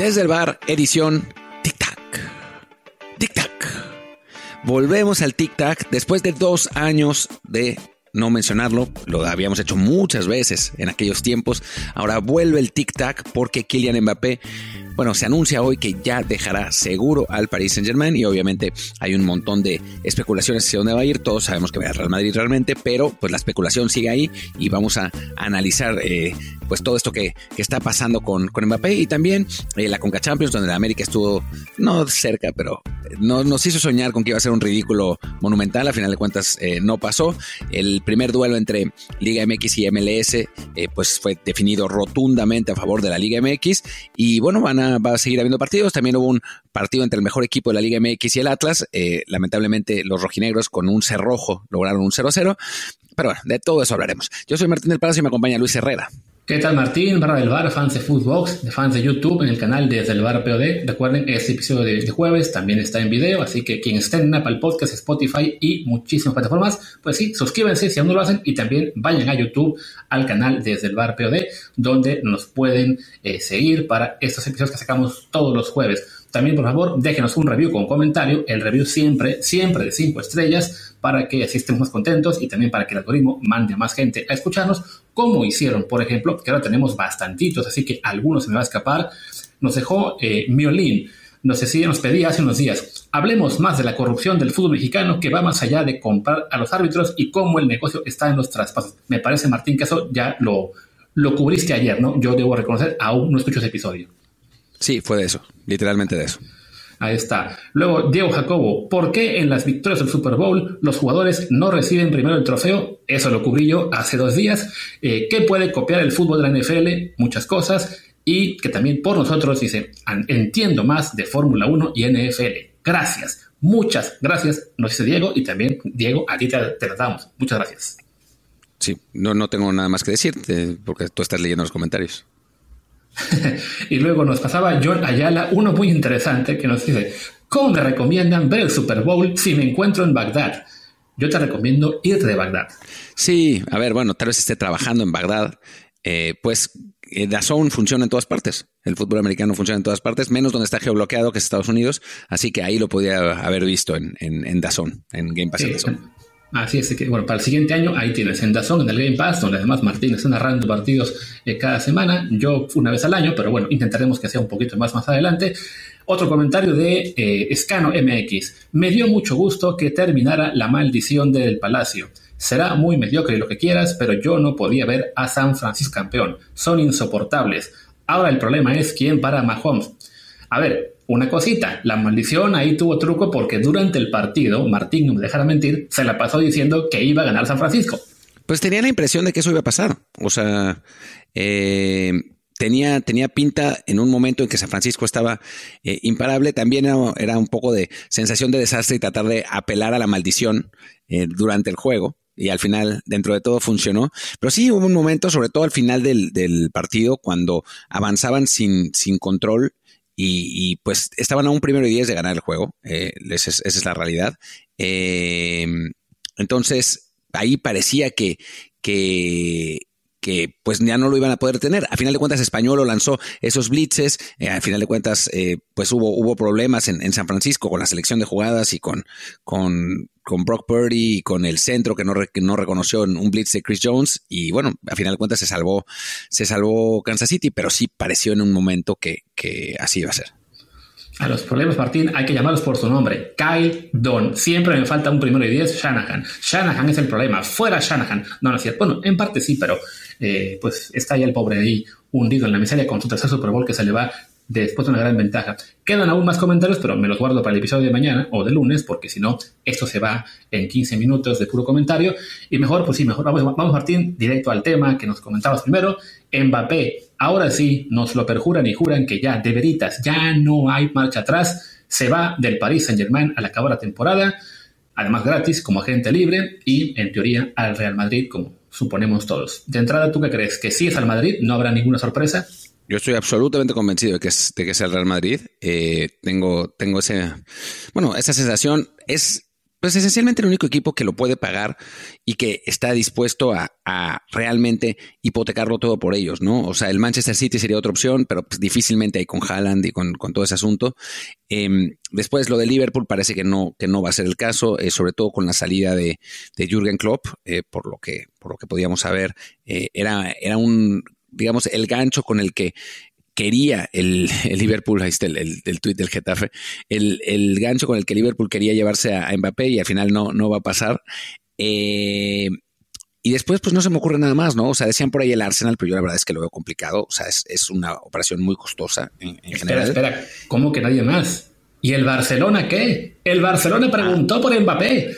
Desde el bar, edición Tic-Tac. Tic-Tac. Volvemos al Tic-Tac después de dos años de no mencionarlo, lo habíamos hecho muchas veces en aquellos tiempos. Ahora vuelve el tic-tac porque Kylian Mbappé bueno, se anuncia hoy que ya dejará seguro al Paris Saint Germain y obviamente hay un montón de especulaciones hacia dónde va a ir. Todos sabemos que va a Real Madrid realmente, pero pues la especulación sigue ahí y vamos a analizar eh, pues todo esto que, está pasando con, con, Mbappé y también eh, la Conca Champions, donde la América estuvo no cerca, pero no, nos hizo soñar con que iba a ser un ridículo monumental. A final de cuentas eh, no pasó. El primer duelo entre Liga MX y MLS pues fue definido rotundamente a favor de la Liga MX y bueno, van a va a seguir habiendo partidos. También hubo un partido entre el mejor equipo de la Liga MX y el Atlas. Eh, lamentablemente, los rojinegros con un cerrojo lograron un 0-0. Pero bueno, de todo eso hablaremos. Yo soy Martín del Palacio y me acompaña Luis Herrera. ¿Qué tal Martín? Barra del Bar, fans de Footbox, de fans de YouTube, en el canal Desde el Bar POD. Recuerden, este episodio de, jueves también está en video, así que quien esté en Apple Podcast, Spotify y muchísimas plataformas, pues sí, suscríbanse si aún no lo hacen y también vayan a YouTube, al canal Desde el Bar POD, donde nos pueden eh, seguir para estos episodios que sacamos todos los jueves. También, por favor, déjenos un review con comentario. El review siempre, siempre de 5 estrellas para que así estemos más contentos y también para que el algoritmo mande a más gente a escucharnos, como hicieron, por ejemplo, que ahora tenemos bastantitos, así que algunos se me va a escapar. Nos dejó eh, Miolín. Nos decía, nos pedía hace unos días, hablemos más de la corrupción del fútbol mexicano que va más allá de comprar a los árbitros y cómo el negocio está en los traspasos. Me parece, Martín, que eso ya lo, lo cubriste ayer, ¿no? Yo debo reconocer, aún no escucho ese episodio. Sí, fue de eso, literalmente de eso. Ahí está. Luego, Diego Jacobo, ¿por qué en las victorias del Super Bowl los jugadores no reciben primero el trofeo? Eso lo cubrí yo hace dos días. Eh, ¿Qué puede copiar el fútbol de la NFL? Muchas cosas. Y que también por nosotros dice, entiendo más de Fórmula 1 y NFL. Gracias. Muchas gracias, nos dice Diego. Y también, Diego, a ti te, te damos. Muchas gracias. Sí, no, no tengo nada más que decirte porque tú estás leyendo los comentarios. y luego nos pasaba John Ayala, uno muy interesante, que nos dice, ¿cómo me recomiendan ver el Super Bowl si me encuentro en Bagdad? Yo te recomiendo irte de Bagdad. Sí, a ver, bueno, tal vez esté trabajando en Bagdad. Eh, pues eh, Dazón funciona en todas partes. El fútbol americano funciona en todas partes, menos donde está geobloqueado, que es Estados Unidos. Así que ahí lo podía haber visto en, en, en Dazón, en Game Pass. Así es que, bueno, para el siguiente año ahí tienes en Dazón, en el Game Pass, donde además Martín está narrando partidos eh, cada semana, yo una vez al año, pero bueno, intentaremos que sea un poquito más más adelante. Otro comentario de eh, Escano MX. Me dio mucho gusto que terminara la maldición del Palacio. Será muy mediocre lo que quieras, pero yo no podía ver a San Francisco campeón. Son insoportables. Ahora el problema es quién para Mahomes. A ver, una cosita, la maldición ahí tuvo truco porque durante el partido, Martín, no me dejara mentir, se la pasó diciendo que iba a ganar San Francisco. Pues tenía la impresión de que eso iba a pasar. O sea, eh, tenía, tenía pinta en un momento en que San Francisco estaba eh, imparable. También era, un poco de sensación de desastre y tratar de apelar a la maldición eh, durante el juego. Y al final, dentro de todo, funcionó. Pero sí hubo un momento, sobre todo al final del, del partido, cuando avanzaban sin, sin control y, pues estaban a un primero y diez de ganar el juego. Eh, esa, es, la realidad. Em, entonces, ahí parecía que, que, que pues ya no lo iban a poder tener. A final de cuentas, Español lanzó esos blitzes. Eh, a final de cuentas, eh, pues hubo, hubo problemas en, en, San Francisco con la selección de jugadas y con, con, con Brock Purdy y con el centro que no, no reconoció en un blitz de Chris Jones. Y bueno, a final de cuentas se salvó, se salvó Kansas City, pero sí pareció en un momento que, que así iba a ser. A los problemas, Martín, hay que llamarlos por su nombre. Kyle Don. Siempre me falta un primero y diez, Shanahan. Shanahan es el problema. Fuera Shanahan. No, no es cierto. Bueno, en parte sí, pero eh, pues está ya el pobre ahí hundido en la miseria con su tercer Super Bowl que se le va después de una gran ventaja. Quedan aún más comentarios, pero me los guardo para el episodio de mañana o de lunes, porque si no, esto se va en 15 minutos de puro comentario. Y mejor, pues sí, mejor vamos, vamos Martín, directo al tema que nos comentabas primero. Mbappé, ahora sí, nos lo perjuran y juran que ya, de veritas, ya no hay marcha atrás. Se va del Paris Saint Germain al acabar la temporada, además gratis como agente libre y en teoría al Real Madrid como suponemos todos. De entrada, ¿tú qué crees? ¿Que si es al Madrid? ¿No habrá ninguna sorpresa? Yo estoy absolutamente convencido de que es, de que es el Real Madrid. Eh, tengo, tengo ese, bueno, esa sensación es pues esencialmente el único equipo que lo puede pagar y que está dispuesto a, realmente hipotecarlo todo por ellos, ¿no? O sea, el Manchester City sería otra opción, pero pues, difícilmente hay con Haaland y con, todo ese asunto. Em, después lo de Liverpool parece que no, que no va a ser el caso, eh, sobre todo con la salida de, de Jürgen Klopp, eh, por lo que, por lo que podíamos saber, era, era un digamos, el gancho con el que quería el, Liverpool, ahí está el, el, tuit del Getafe, el, gancho con el que Liverpool quería llevarse a, Mbappé y al final no, no va a pasar. Eh, y después, pues no se me ocurre nada más, ¿no? O sea, decían por ahí el Arsenal, pero yo la verdad es que lo veo complicado. O sea, es, una operación muy costosa en, espera, general. Espera, ¿cómo que nadie más? ¿Y el Barcelona qué? El Barcelona preguntó por Mbappé.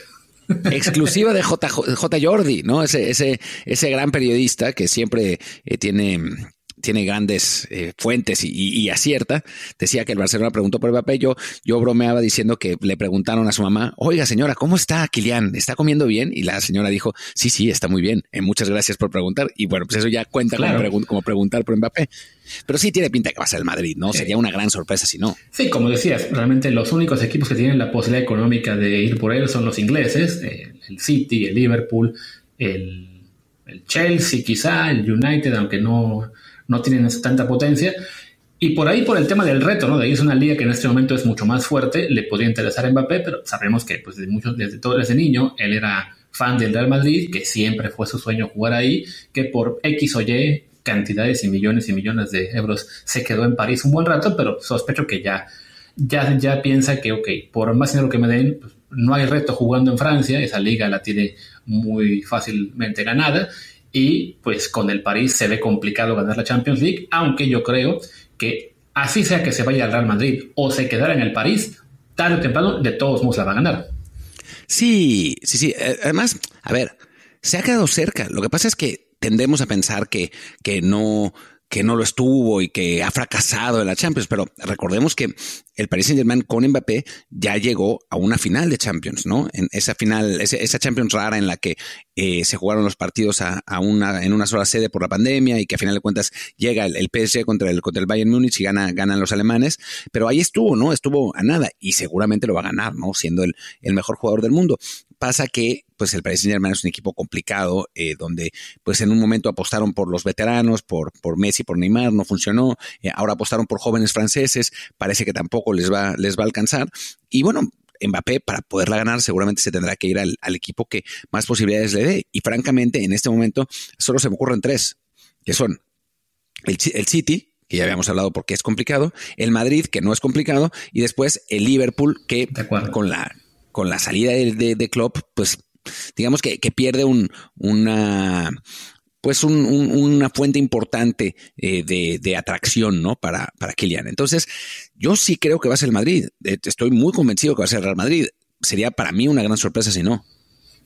Exclusiva de J, J. Jordi, ¿no? Ese, ese, ese gran periodista que siempre eh, tiene tiene grandes eh, fuentes y, acierta, decía que el Barcelona preguntó por Mbappé. Yo, yo bromeaba diciendo que le preguntaron a su mamá, oiga señora, ¿cómo está Kilian? ¿Está comiendo bien? Y la señora dijo, sí, sí, está muy bien. Eh, muchas gracias por preguntar. Y bueno, pues eso ya cuenta como, preguntar por Mbappé. Pero sí tiene pinta que va a ser el Madrid, ¿no? Sería una gran sorpresa si no. Sí, como decías, realmente los únicos equipos que tienen la posibilidad económica de ir por él son los ingleses, eh, el City, el Liverpool, el Chelsea quizá, el United, aunque no no tienen tanta potencia. Y por ahí, por el tema del reto, ¿no? De ahí es una liga que en este momento es mucho más fuerte, le podría interesar a Mbappé, pero sabemos que pues, desde, mucho, desde todo desde niño él era fan del Real Madrid, que siempre fue su sueño jugar ahí, que por X o Y cantidades y millones y millones de euros se quedó en París un buen rato, pero sospecho que ya, ya, ya piensa que, ok, por más dinero que me den, pues, no hay reto jugando en Francia, esa liga la tiene muy fácilmente ganada y pues con el París se ve complicado ganar la Champions League, aunque yo creo que así sea que se vaya al Real Madrid o se quedara en el París, tarde o temprano de todos modos la va a ganar. Sí, sí, sí. Eh, además, a ver, se ha quedado cerca. Lo que pasa es que tendemos a pensar que, que no, que no lo estuvo y que ha fracasado en la Champions, pero recordemos que el Paris Saint Germain con Mbappé ya llegó a una final de Champions, ¿no? En esa final, esa Champions rara en la que eh, se jugaron los partidos a, una, en una sola sede por la pandemia y que a final de cuentas llega el, PSG contra el, contra el Bayern Múnich y gana, ganan los alemanes, pero ahí estuvo, ¿no? Estuvo a nada y seguramente lo va a ganar, ¿no? Siendo el, el mejor jugador del mundo. Pasa que pues el Paris Saint Germain es un equipo complicado, eh, donde pues en un momento apostaron por los veteranos, por, por Messi, por Neymar, no funcionó, eh, ahora apostaron por jóvenes franceses, parece que tampoco les va, les va a alcanzar. Y bueno, Mbappé, para poderla ganar, seguramente se tendrá que ir al, equipo que más posibilidades le dé. Y francamente, en este momento solo se me ocurren tres, que son el, el City, que ya habíamos hablado porque es complicado, el Madrid, que no es complicado, y después el Liverpool, que con la, con la salida de, de, de Klopp, pues digamos que, pierde un, una, pues una fuente importante eh, de, atracción, ¿no? Para, para Kylian. Entonces, yo sí creo que va a ser el Madrid. Eh, estoy muy convencido que va a ser el Real Madrid. Sería para mí una gran sorpresa si no.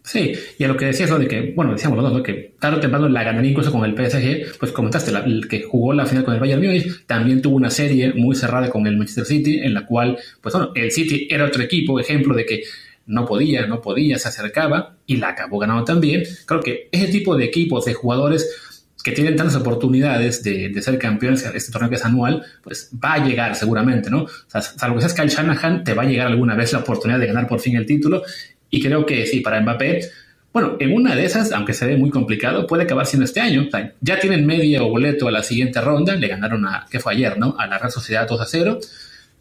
Sí, y a lo que decías, lo de que, bueno, decíamos los dos, que tarde o temprano la ganaría incluso con el PSG, pues comentaste, el que jugó la final con el Bayern Munich, también tuvo una serie muy cerrada con el Manchester City, en la cual, pues bueno, el City era otro equipo, ejemplo de que no podía, no podía, se acercaba y la acabó ganando también. Creo que ese tipo de equipos, de jugadores que tienen tantas oportunidades de, ser campeones, este torneo que es anual, pues va a llegar seguramente, ¿no? O sea, salvo que seas Kyle Shanahan, te va a llegar alguna vez la oportunidad de ganar por fin el título. Y creo que sí, para Mbappé, bueno, en una de esas, aunque se ve muy complicado, puede acabar siendo este año. ya tienen medio boleto a la siguiente ronda, le ganaron a, que fue ayer, ¿no? A la Real Sociedad 2 a 0.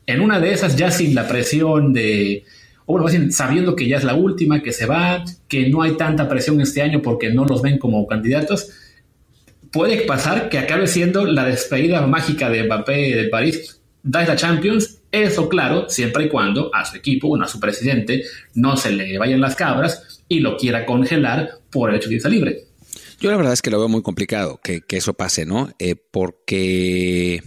En una de esas, ya sin la presión de, o bueno, sabiendo que ya es la última, que se va, que no hay tanta presión este año porque no los ven como candidatos, puede pasar que acabe siendo la despedida mágica de Mbappé del París, da la Champions, eso claro, siempre y cuando a su equipo, bueno, a su presidente, no se le vayan las cabras y lo quiera congelar por el hecho de irse libre. Yo la verdad es que lo veo muy complicado que, eso pase, ¿no? Eh, porque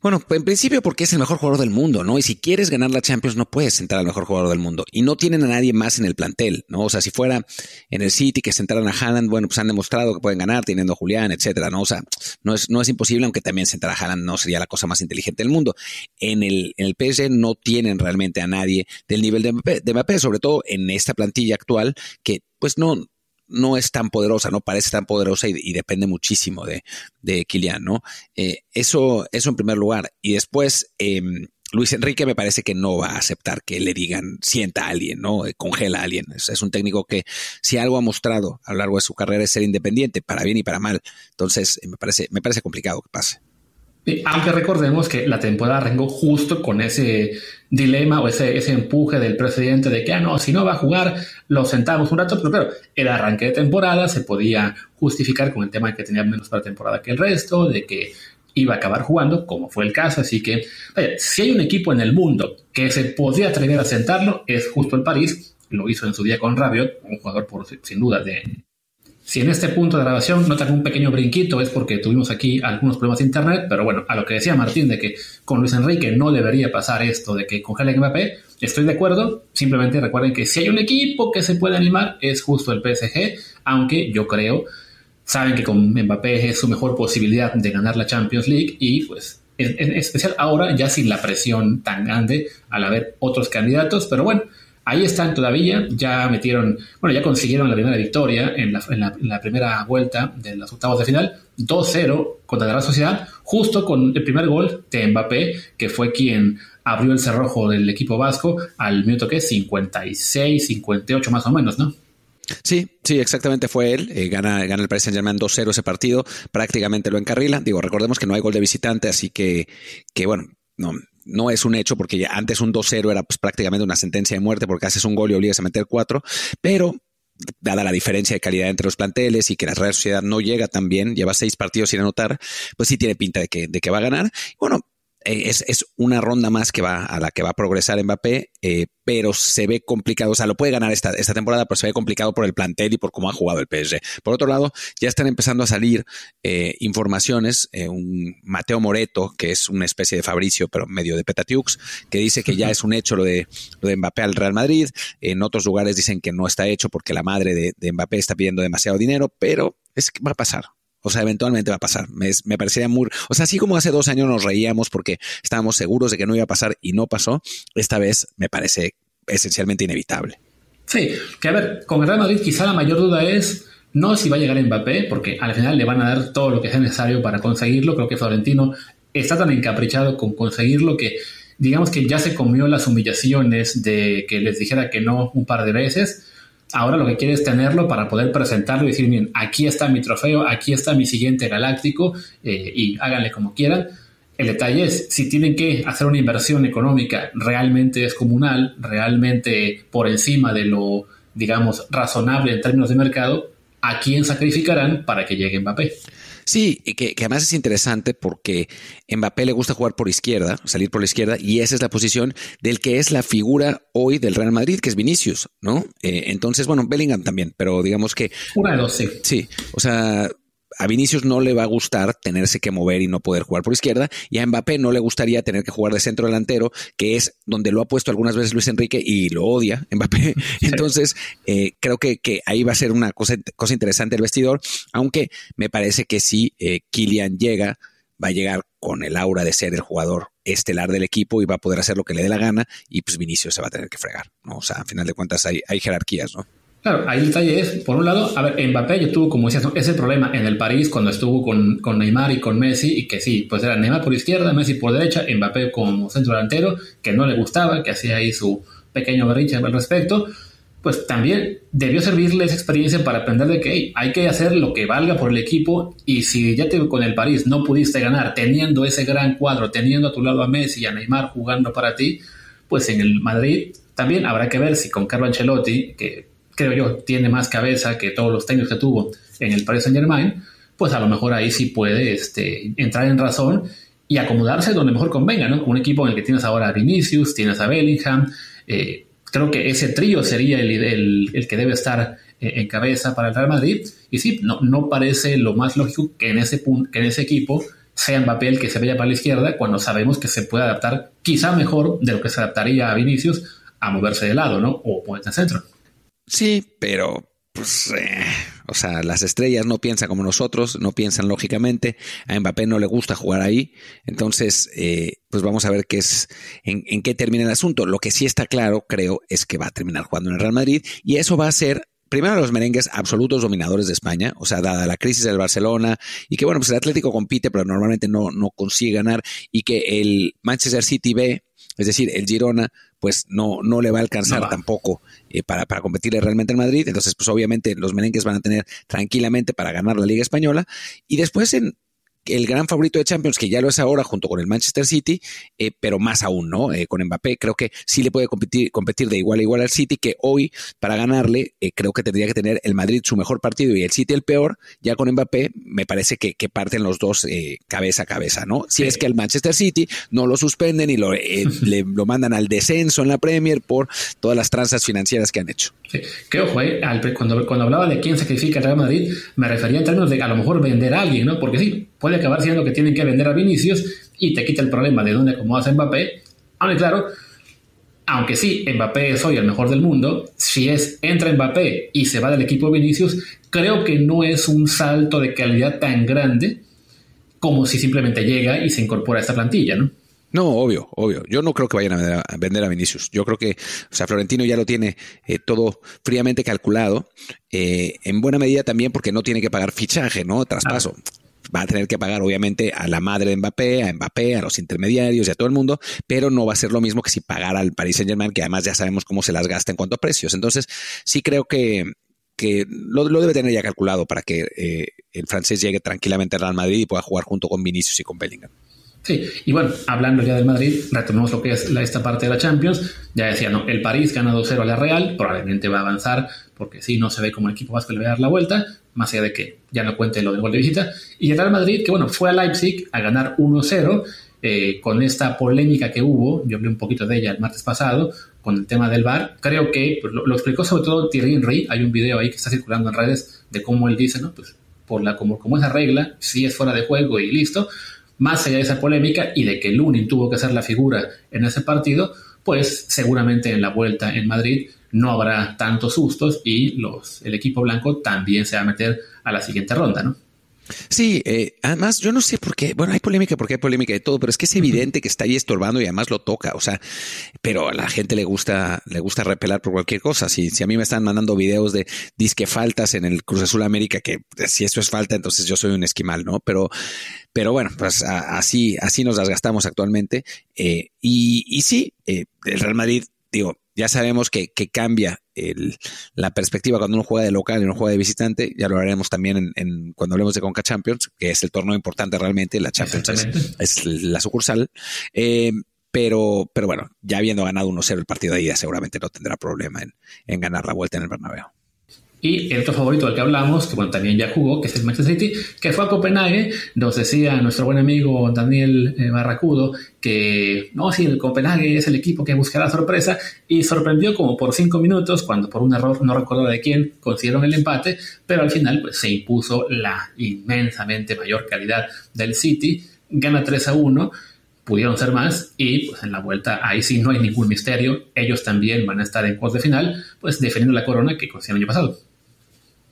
bueno, en principio porque es el mejor jugador del mundo, ¿no? Y si quieres ganar la Champions no puedes sentar al mejor jugador del mundo. Y no tienen a nadie más en el plantel, ¿no? O sea, si fuera en el City que sentaran a Haaland, bueno, pues han demostrado que pueden ganar teniendo a Julián, etcétera, ¿no? O sea, no es, no es imposible, aunque también sentar a Haaland no sería la cosa más inteligente del mundo. En el, en el PSG no tienen realmente a nadie del nivel de Mbappé, de Mbappé, sobre todo en esta plantilla actual que pues no, no es tan poderosa, no parece tan poderosa y, depende muchísimo de, de ¿no? Eh, eso, eso en primer lugar. Y después, em, Luis Enrique me parece que no va a aceptar que le digan sienta a alguien, ¿no? Eh, congela a alguien. Es, un técnico que si algo ha mostrado a lo largo de su carrera es ser independiente, para bien y para mal. Entonces, me parece, me parece complicado que pase. aunque recordemos que la temporada arrancó justo con ese dilema o ese, ese empuje del presidente de que, ah, no, si no va a jugar, lo sentamos un rato, pero el arranque de temporada se podía justificar con el tema de que tenía menos para temporada que el resto, de que iba a acabar jugando, como fue el caso. Así que, si hay un equipo en el mundo que se podría atrever a sentarlo, es justo el París. Lo hizo en su día con Rabiot, un jugador por, sin duda de... Si en este punto de grabación notan un pequeño brinquito es porque tuvimos aquí algunos problemas de internet, pero bueno, a lo que decía Martín de que con Luis Enrique no debería pasar esto de que congele Mbappé, estoy de acuerdo, simplemente recuerden que si hay un equipo que se puede animar es justo el PSG, aunque yo creo saben que con Mbappé es su mejor posibilidad de ganar la Champions League y pues en, especial ahora ya sin la presión tan grande al haber otros candidatos, pero bueno, ahí están todavía, ya metieron, bueno, ya consiguieron la primera victoria en la, primera vuelta de los octavos de final, 2-0 contra la Real Sociedad, justo con el primer gol de Mbappé, que fue quien abrió el cerrojo del equipo vasco al minuto que 56, 58 más o menos, ¿no? Sí, sí, exactamente fue él. Eh, gana, gana el Paris Saint Germain 2-0 ese partido, prácticamente lo encarrila. Digo, recordemos que no hay gol de visitante, así que, que bueno, no, no es un hecho porque ya antes un 2-0 era pues, prácticamente una sentencia de muerte porque haces un gol y obligas a meter cuatro, pero dada la diferencia de calidad entre los planteles y que la Real Sociedad no llega tan bien, lleva seis partidos sin anotar, pues sí tiene pinta de que, de que va a ganar. Bueno, eh, es, una ronda más que va a la que va a progresar Mbappé, eh, pero se ve complicado. O sea, lo puede ganar esta, esta temporada, pero se ve complicado por el plantel y por cómo ha jugado el PSG. Por otro lado, ya están empezando a salir eh, informaciones. un Mateo Moreto, que es una especie de Fabricio, pero medio de Petatiux, que dice que ya es un hecho lo de, lo de Mbappé al Real Madrid. En otros lugares dicen que no está hecho porque la madre de, de Mbappé está pidiendo demasiado dinero, pero es que va a pasar. O sea, eventualmente va a pasar. Me, me, parecía muy... O sea, así como hace dos años nos reíamos porque estábamos seguros de que no iba a pasar y no pasó, esta vez me parece esencialmente inevitable. Sí, que a ver, con el Real Madrid quizá la mayor duda es no si va a llegar Mbappé, porque al final le van a dar todo lo que sea necesario para conseguirlo. Creo que Florentino está tan encaprichado con conseguirlo que digamos que ya se comió las humillaciones de que les dijera que no un par de veces Ahora lo que quiere es tenerlo para poder presentarlo y decir, bien, aquí está mi trofeo, aquí está mi siguiente galáctico eh, y háganle como quieran. El detalle es, si tienen que hacer una inversión económica realmente descomunal, realmente por encima de lo, digamos, razonable en términos de mercado, ¿a quién sacrificarán para que llegue Mbappé? Sí, y que, además es interesante porque Mbappé le gusta jugar por izquierda, salir por la izquierda, y esa es la posición del que es la figura hoy del Real Madrid, que es Vinicius, ¿no? Eh, entonces, bueno, Bellingham también, pero digamos que... Una de dos, sí. Sí, o sea, a Vinicius no le va a gustar tenerse que mover y no poder jugar por izquierda, y a Mbappé no le gustaría tener que jugar de centro delantero, que es donde lo ha puesto algunas veces Luis Enrique y lo odia Mbappé. Entonces, eh, creo que, que, ahí va a ser una cosa, cosa interesante el vestidor, aunque me parece que si eh, Kylian llega, va a llegar con el aura de ser el jugador estelar del equipo y va a poder hacer lo que le dé la gana y pues Vinicius se va a tener que fregar, ¿no? O sea, a final de cuentas hay, hay jerarquías, ¿no? Claro, ahí el detalle es, por un lado, a ver, Mbappé yo tuvo, como decías, ese problema en el París cuando estuvo con, con, Neymar y con Messi, y que sí, pues era Neymar por izquierda, Messi por derecha, Mbappé como centro delantero, que no le gustaba, que hacía ahí su pequeño berrinche al respecto, pues también debió servirle esa experiencia para aprender de que hay que hacer lo que valga por el equipo, y si ya te, con el París no pudiste ganar teniendo ese gran cuadro, teniendo a tu lado a Messi y a Neymar jugando para ti, pues en el Madrid también habrá que ver si con Carlo Ancelotti, que creo yo, tiene más cabeza que todos los técnicos que tuvo en el Paris Saint Germain, pues a lo mejor ahí sí puede este, entrar en razón y acomodarse donde mejor convenga, ¿no? Un equipo en el que tienes ahora a Vinicius, tienes a Bellingham, eh, creo que ese trío sería el, el, que debe estar eh, en cabeza para el Real Madrid. Y sí, no, no parece lo más lógico que en ese, que en ese equipo sea Mbappé el que se vaya para la izquierda cuando sabemos que se puede adaptar quizá mejor de lo que se adaptaría a Vinicius a moverse de lado, ¿no? O ponerse en centro. Sí, pero pues, eh, o sea, las estrellas no piensan como nosotros, no piensan lógicamente. A Mbappé no le gusta jugar ahí. Entonces, eh, pues vamos a ver qué es, en, qué termina el asunto. Lo que sí está claro, creo, es que va a terminar jugando en el Real Madrid y eso va a ser primero los merengues absolutos dominadores de España, o sea, dada la crisis del Barcelona y que bueno, pues el Atlético compite, pero normalmente no, no consigue ganar y que el Manchester City ve Es decir, el Girona pues no, no le va a alcanzar tampoco eh, para, para competirle realmente en Madrid. Entonces, pues obviamente los merengues van a tener tranquilamente para ganar la Liga Española. Y después en, el gran favorito de Champions, que ya lo es ahora junto con el Manchester City, eh, pero más aún, ¿no? Eh, con Mbappé creo que sí le puede competir, competir de igual a igual al City, que hoy para ganarle eh, creo que tendría que tener el Madrid su mejor partido y el City el peor, ya con Mbappé me parece que, parten los dos cabeza a cabeza, ¿no? Si es que el Manchester City no lo suspenden y lo, le, lo mandan al descenso en la Premier por todas las tranzas financieras que han hecho. Sí. Que ojo, cuando, cuando hablaba de quién sacrifica el Real Madrid, me refería en términos de a lo mejor vender a alguien, ¿no? Porque sí, puede acabar siendo que tienen que vender a Vinicius y te quita el problema de dónde acomodas a Mbappé. Aunque claro, aunque sí, Mbappé es hoy el mejor del mundo, si es entra Mbappé y se va del equipo Vinicius, creo que no es un salto de calidad tan grande como si simplemente llega y se incorpora a esta plantilla, ¿no? No, obvio, obvio. Yo no creo que vayan a vender a Vinicius. Yo creo que, o sea, Florentino ya lo tiene eh, todo fríamente calculado, eh, en buena medida también porque no tiene que pagar fichaje, ¿no? Traspaso. Va a tener que pagar, obviamente, a la madre de Mbappé, a Mbappé, a los intermediarios y a todo el mundo, pero no va a ser lo mismo que si pagara al Paris Saint Germain, que además ya sabemos cómo se las gasta en cuanto a precios. Entonces, sí creo que, que lo, debe tener ya calculado para que eh, el francés llegue tranquilamente al Real Madrid y pueda jugar junto con Vinicius y con Bellingham. Sí, y bueno, hablando ya del Madrid, retomamos lo que es esta parte de la Champions. Ya decía, no, el París gana 2-0 a la Real, probablemente va a avanzar, porque sí, no se ve como el equipo le va a dar la vuelta, más allá de que ya no cuente lo del gol de visita. Y el Real Madrid, que bueno, fue a Leipzig a ganar 1-0, eh, con esta polémica que hubo, yo hablé un poquito de ella el martes pasado, con el tema del VAR, creo que pues, lo, explicó sobre todo Thierry Henry, hay un video ahí que está circulando en redes de cómo él dice, ¿no? Pues por la, como, como esa regla, si es fuera de juego y listo, más allá de esa polémica y de que Lunin tuvo que ser la figura en ese partido, pues seguramente en la vuelta en Madrid no habrá tantos sustos y los, el equipo blanco también se va a meter a la siguiente ronda, ¿no? Sí, eh, además yo no sé por qué, bueno, hay polémica porque hay polémica de todo, pero es que es evidente que está ahí estorbando y además lo toca, o sea, pero a la gente le gusta, le gusta repelar por cualquier cosa. Si, si a mí me están mandando videos de disque faltas en el Cruz Azul América, que si eso es falta, entonces yo soy un esquimal, ¿no? Pero, pero bueno, pues así, así nos las gastamos actualmente. Eh, y, y sí, eh, el Real Madrid, digo, ya sabemos que, cambia la perspectiva cuando uno juega de local y uno juega de visitante. Ya lo haremos también en, cuando hablemos de Conca Champions, que es el torneo importante realmente. La Champions es, la sucursal. Eh, pero, pero bueno, ya habiendo ganado 1-0 el partido de ida, seguramente no tendrá problema en, en ganar la vuelta en el Bernabéu. Y el otro favorito del que hablamos, que bueno, también ya jugó, que es el Manchester City, que fue a Copenhague, nos decía nuestro buen amigo Daniel eh, Barracudo que no, sí, el Copenhague es el equipo que buscará sorpresa y sorprendió como por cinco minutos cuando por un error, no recuerdo de quién, consiguieron el empate, pero al final pues, se impuso la inmensamente mayor calidad del City, gana 3 a 1 pudieron ser más y pues en la vuelta ahí sí no hay ningún misterio, ellos también van a estar en cuarto de final, pues defendiendo la corona que consiguieron el año pasado.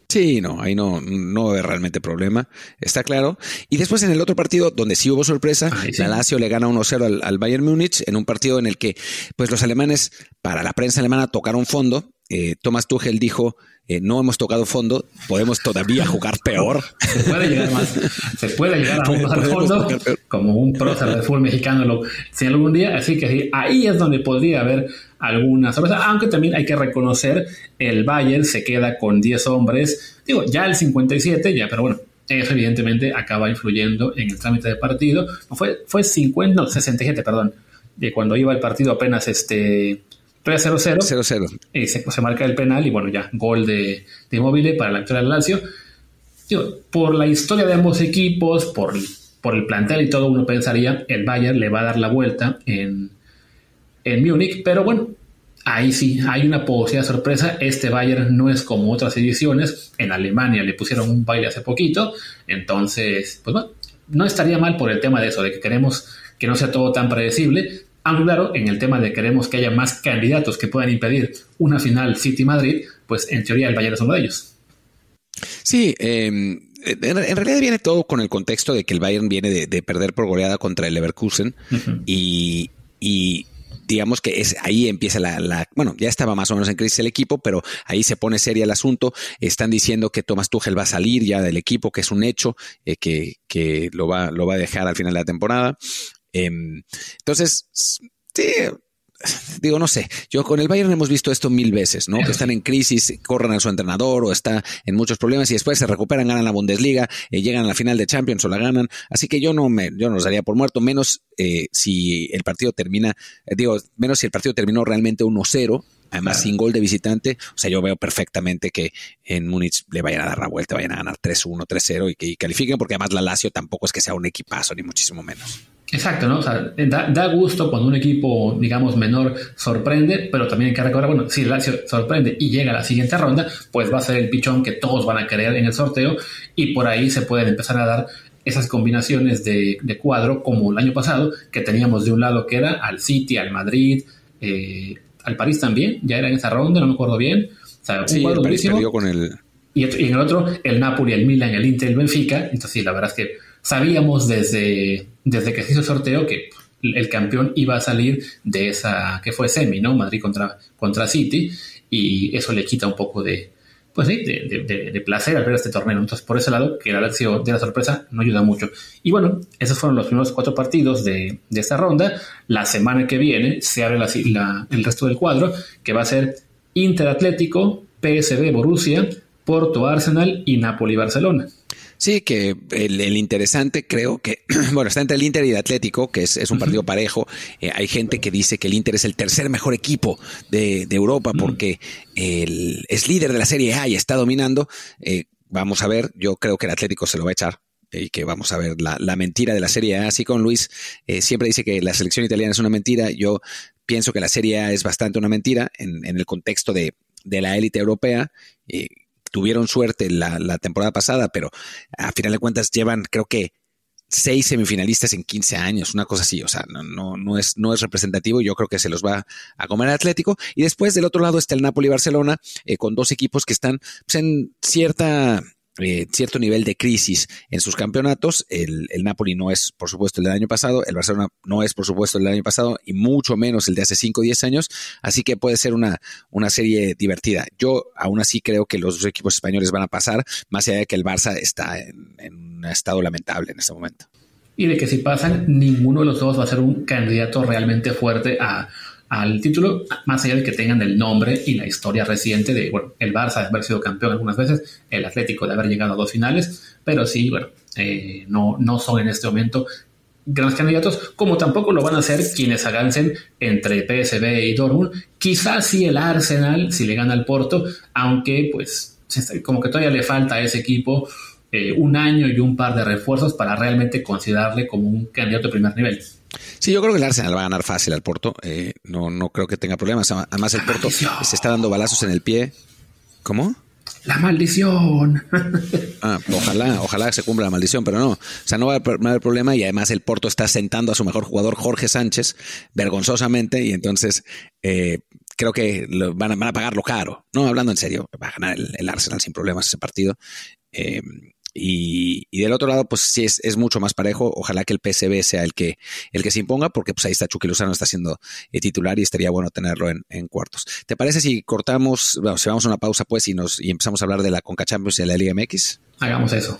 Sí, no, ahí no, no hay realmente problema, está claro. Y después en el otro partido, donde sí hubo sorpresa, la Lazio le gana 1-0 al, Bayern Múnich, en un partido en el que pues los alemanes, para la prensa alemana, tocaron fondo. Eh, Thomas Tuchel dijo, eh, no hemos tocado fondo, podemos todavía jugar peor. Se puede llegar más, se puede llegar a un fondo, como un prócer del fútbol mexicano lo si algún día, así que ahí es donde podría haber alguna sorpresa, aunque también hay que reconocer, el Bayern se queda con 10 hombres, digo, ya el 57, ya, pero bueno, eso evidentemente acaba influyendo en el trámite de partido, no, fue, fue 50, no, 67, perdón, de cuando iba el partido apenas este 3-0-0, 0-0. Y se, se, marca el penal y bueno, ya, gol de, de Mobile para la victoria del Lazio. Digo, por la historia de ambos equipos, por, por el plantel y todo, uno pensaría el Bayern le va a dar la vuelta en, en Múnich, pero bueno, ahí sí hay una posibilidad de sorpresa. Este Bayern no es como otras ediciones. En Alemania le pusieron un baile hace poquito, entonces, pues bueno, no estaría mal por el tema de eso, de que queremos que no sea todo tan predecible. Aunque claro, en el tema de queremos que haya más candidatos que puedan impedir una final City-Madrid, pues en teoría el Bayern es uno de ellos. Sí, em, en, realidad viene todo con el contexto de que el Bayern viene de, perder por goleada contra el Leverkusen y, y digamos que es ahí empieza la, bueno, ya estaba más o menos en crisis el equipo, pero ahí se pone seria el asunto. Están diciendo que Thomas Tuchel va a salir ya del equipo, que es un hecho, eh, que, que lo, va, lo va a dejar al final de la temporada. Em, entonces, Sí, digo, no sé, yo con el Bayern hemos visto esto mil veces, ¿no? Que están en crisis, corren a su entrenador o está en muchos problemas y después se recuperan, ganan la Bundesliga, eh, llegan a la final de Champions o la ganan. Así que yo no me, yo no los daría por muerto, menos eh, si el partido termina, eh, digo, menos si el partido terminó realmente 1-0 además sin gol de visitante. O sea, yo veo perfectamente que en Múnich le vayan a dar la vuelta, vayan a ganar 3-1, 3-0 y que califiquen, porque además la Lazio tampoco es que sea un equipazo, ni muchísimo menos. Exacto, ¿no? O sea, da, gusto cuando un equipo, digamos, menor sorprende, pero también hay que recordar, bueno, si el Lazio sorprende y llega a la siguiente ronda, pues va a ser el pichón que todos van a querer en el sorteo y por ahí se pueden empezar a dar esas combinaciones de, cuadro como el año pasado, que teníamos de un lado que era al City, al Madrid, eh, al París también, ya era en esa ronda, no me acuerdo bien. O sea, un cuadro el París con el... Y, en el otro, el Napoli, el Milan, el Inter, el Benfica. Entonces, sí, la verdad es que sabíamos desde, desde que se hizo el sorteo que el campeón iba a salir de esa que fue semi, ¿no? Madrid contra, contra City, y eso le quita un poco de, pues sí, de, placer al ver este torneo. Entonces, por ese lado, que la lección de la sorpresa no ayuda mucho. Y bueno, esos fueron los primeros cuatro partidos de, esta ronda. La semana que viene se abre el resto del cuadro, que va a ser Inter Atlético, PSV Borussia, Porto Arsenal y Napoli Barcelona. Sí, que el, interesante creo que, bueno, está entre el Inter y el Atlético, que es, un partido parejo. Eh, hay gente que dice que el Inter es el tercer mejor equipo de, Europa porque el, es líder de la Serie A y está dominando. Eh, vamos a ver, yo creo que el Atlético se lo va a echar y que vamos a ver la, mentira de la Serie A. Así con Luis, eh, siempre dice que la selección italiana es una mentira. Yo pienso que la Serie A es bastante una mentira en, el contexto de, de la élite europea tuvieron suerte la, la temporada pasada, pero a final de cuentas llevan, creo que seis semifinalistas en 15 años, una cosa así, o sea, no, no, no, es, no es representativo, yo creo que se los va a comer el Atlético. Y después del otro lado está el Napoli Barcelona, eh, con dos equipos que están pues, en cierta eh, cierto nivel de crisis en sus campeonatos. El, el, Napoli no es, por supuesto, el del año pasado, el Barcelona no es, por supuesto, el del año pasado y mucho menos el de hace 5 o 10 años, así que puede ser una, una serie divertida. Yo aún así creo que los dos equipos españoles van a pasar, más allá de que el Barça está en, en un estado lamentable en este momento. Y de que si pasan, ninguno de los dos va a ser un candidato realmente fuerte a al título, más allá de que tengan el nombre y la historia reciente de, bueno, el Barça de haber sido campeón algunas veces, el Atlético de haber llegado a dos finales, pero sí, bueno, eh, no, no son en este momento grandes candidatos, como tampoco lo van a hacer quienes avancen entre PSV y Dortmund. Quizás sí el Arsenal, si le gana al Porto, aunque pues como que todavía le falta a ese equipo eh, un año y un par de refuerzos para realmente considerarle como un candidato de primer nivel. Sí, yo creo que el Arsenal va a ganar fácil al Porto. Eh, no, no creo que tenga problemas. Además, el Porto se está dando balazos en el pie. ¿Cómo? La maldición. Ah, ojalá, ojalá se cumpla la maldición, pero no. O sea, no va a haber problema y además el Porto está sentando a su mejor jugador, Jorge Sánchez, vergonzosamente, y entonces eh, creo que van, a, pagarlo caro. No, hablando en serio, va a ganar el, Arsenal sin problemas ese partido. Eh, y, del otro lado, pues sí es, mucho más parejo. Ojalá que el PSB sea el que, el que se imponga, porque pues ahí está Chucky Lozano, está siendo eh, titular y estaría bueno tenerlo en, cuartos. ¿Te parece si cortamos, bueno, si vamos a una pausa pues y, nos, y empezamos a hablar de la Conca Champions y de la Liga MX? Hagamos eso.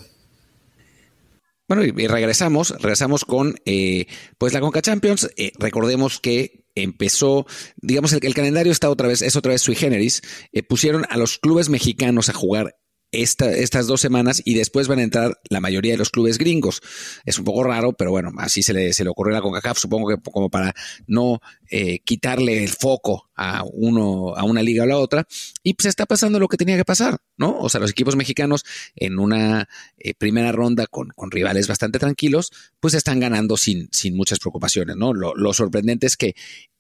Bueno, y, regresamos, regresamos con eh, pues la Conca Champions. Eh, recordemos que empezó, digamos, el, el, calendario está otra vez, es otra vez sui generis. pusieron a los clubes mexicanos a jugar estas dos semanas y después van a entrar la mayoría de los clubes gringos. Es un poco raro, pero bueno, así se le, se le ocurrió a la CONCACAF, supongo que como para no eh, quitarle el foco a uno, a una liga o a la otra. Y pues está pasando lo que tenía que pasar, ¿no? O sea, los equipos mexicanos en una eh, primera ronda con, con, rivales bastante tranquilos, pues están ganando sin, sin muchas preocupaciones, ¿no? Lo, lo sorprendente es que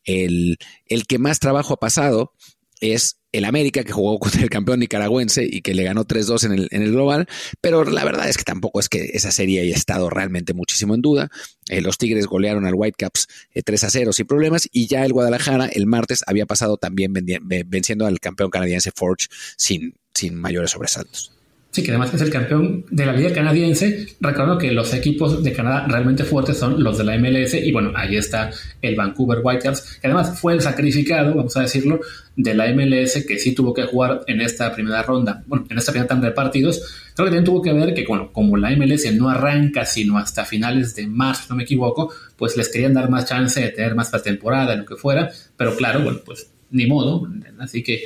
el, el que más trabajo ha pasado es el América, que jugó contra el campeón nicaragüense y que le ganó 3-2 en el, en el global, pero la verdad es que tampoco es que esa serie haya estado realmente muchísimo en duda. Eh, los Tigres golearon al Whitecaps 3-0 eh, sin problemas y ya el Guadalajara el martes había pasado también venciendo al campeón canadiense Forge sin, sin mayores sobresaltos. Sí, que además es el campeón de la liga canadiense. Recuerdo que los equipos de Canadá realmente fuertes son los de la MLS y bueno, ahí está el Vancouver Whitecaps, que además fue el sacrificado, vamos a decirlo, de la MLS que sí tuvo que jugar en esta primera ronda, bueno, en esta primera tanda de partidos. Creo que también tuvo que ver que, bueno, como la MLS no arranca sino hasta finales de marzo, no me equivoco, pues les querían dar más chance de tener más pretemporada, lo que fuera, pero claro, bueno, pues ni modo, así que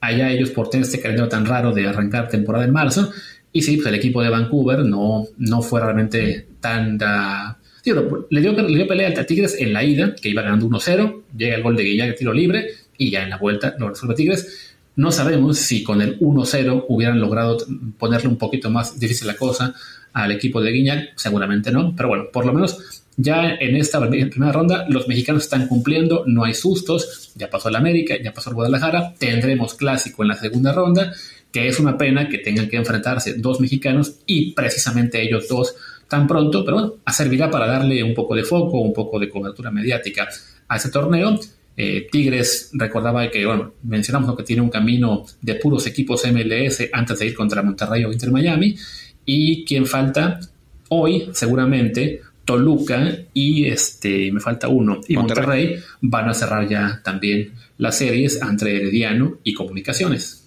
allá ellos por tener este calendario tan raro de arrancar temporada en marzo. Y sí, pues el equipo de Vancouver no, no fue realmente tan... le, dio, le dio pelea al Tigres en la ida, que iba ganando 1-0, llega el gol de Guillac, tiro libre, y ya en la vuelta lo resuelve Tigres. No sabemos si con el 1-0 hubieran logrado ponerle un poquito más difícil la cosa al equipo de Guiñac, seguramente no, pero bueno, por lo menos ya en esta primera ronda los mexicanos están cumpliendo, no hay sustos, ya pasó el América, ya pasó el Guadalajara, tendremos clásico en la segunda ronda, que es una pena que tengan que enfrentarse dos mexicanos y precisamente ellos dos tan pronto, pero bueno, servirá para darle un poco de foco, un poco de cobertura mediática a ese torneo. Eh, Tigres recordaba que, bueno, mencionamos que tiene un camino de puros equipos MLS antes de ir contra Monterrey o Inter Miami. Y quien falta hoy, seguramente, Toluca y este, me falta uno, y Monterrey. van a cerrar ya también las series entre Herediano y Comunicaciones.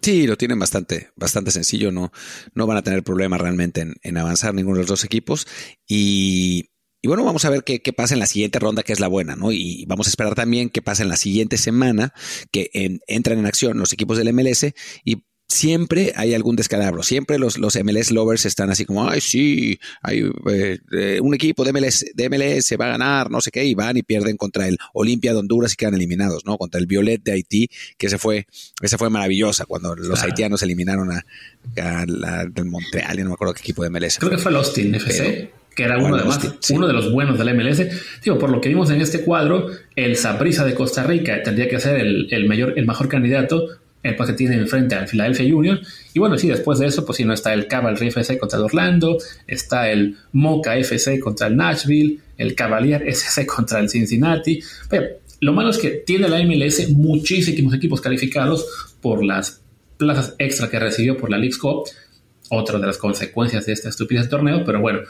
Sí, lo tienen bastante, bastante sencillo, no, no van a tener problema realmente en, avanzar ninguno de los dos equipos. Y, bueno, vamos a ver qué, pasa en la siguiente ronda, que es la buena, ¿no? Y vamos a esperar también qué pasa en la siguiente semana, que entran en acción los equipos del MLS y siempre hay algún descalabro. Siempre los, los MLS lovers están así como, ay, sí, hay eh, eh, un equipo de MLS, de MLS va a ganar, no sé qué, y van y pierden contra el Olimpia de Honduras y quedan eliminados, ¿no? Contra el Violet de Haití, que ese fue, esa fue maravillosa cuando los haitianos eliminaron a, la, del Montreal, y no me acuerdo qué equipo de MLS. Creo que fue el Austin FC. que era uno, de, uno de los buenos del MLS. Digo, por lo que vimos en este cuadro, el Saprissa de Costa Rica tendría que ser el, el, mayor, el mejor candidato el pues, que tiene enfrente al Philadelphia Union. Y bueno, sí, después de eso, pues si no está el Cavalry FC contra el Orlando, está el Mocha FC contra el Nashville, el Cavalier SC contra el Cincinnati. Pero lo malo es que tiene la MLS muchísimos equipos calificados por las plazas extra que recibió por la League Cup. Otra de las consecuencias de este estupidez torneo, pero bueno,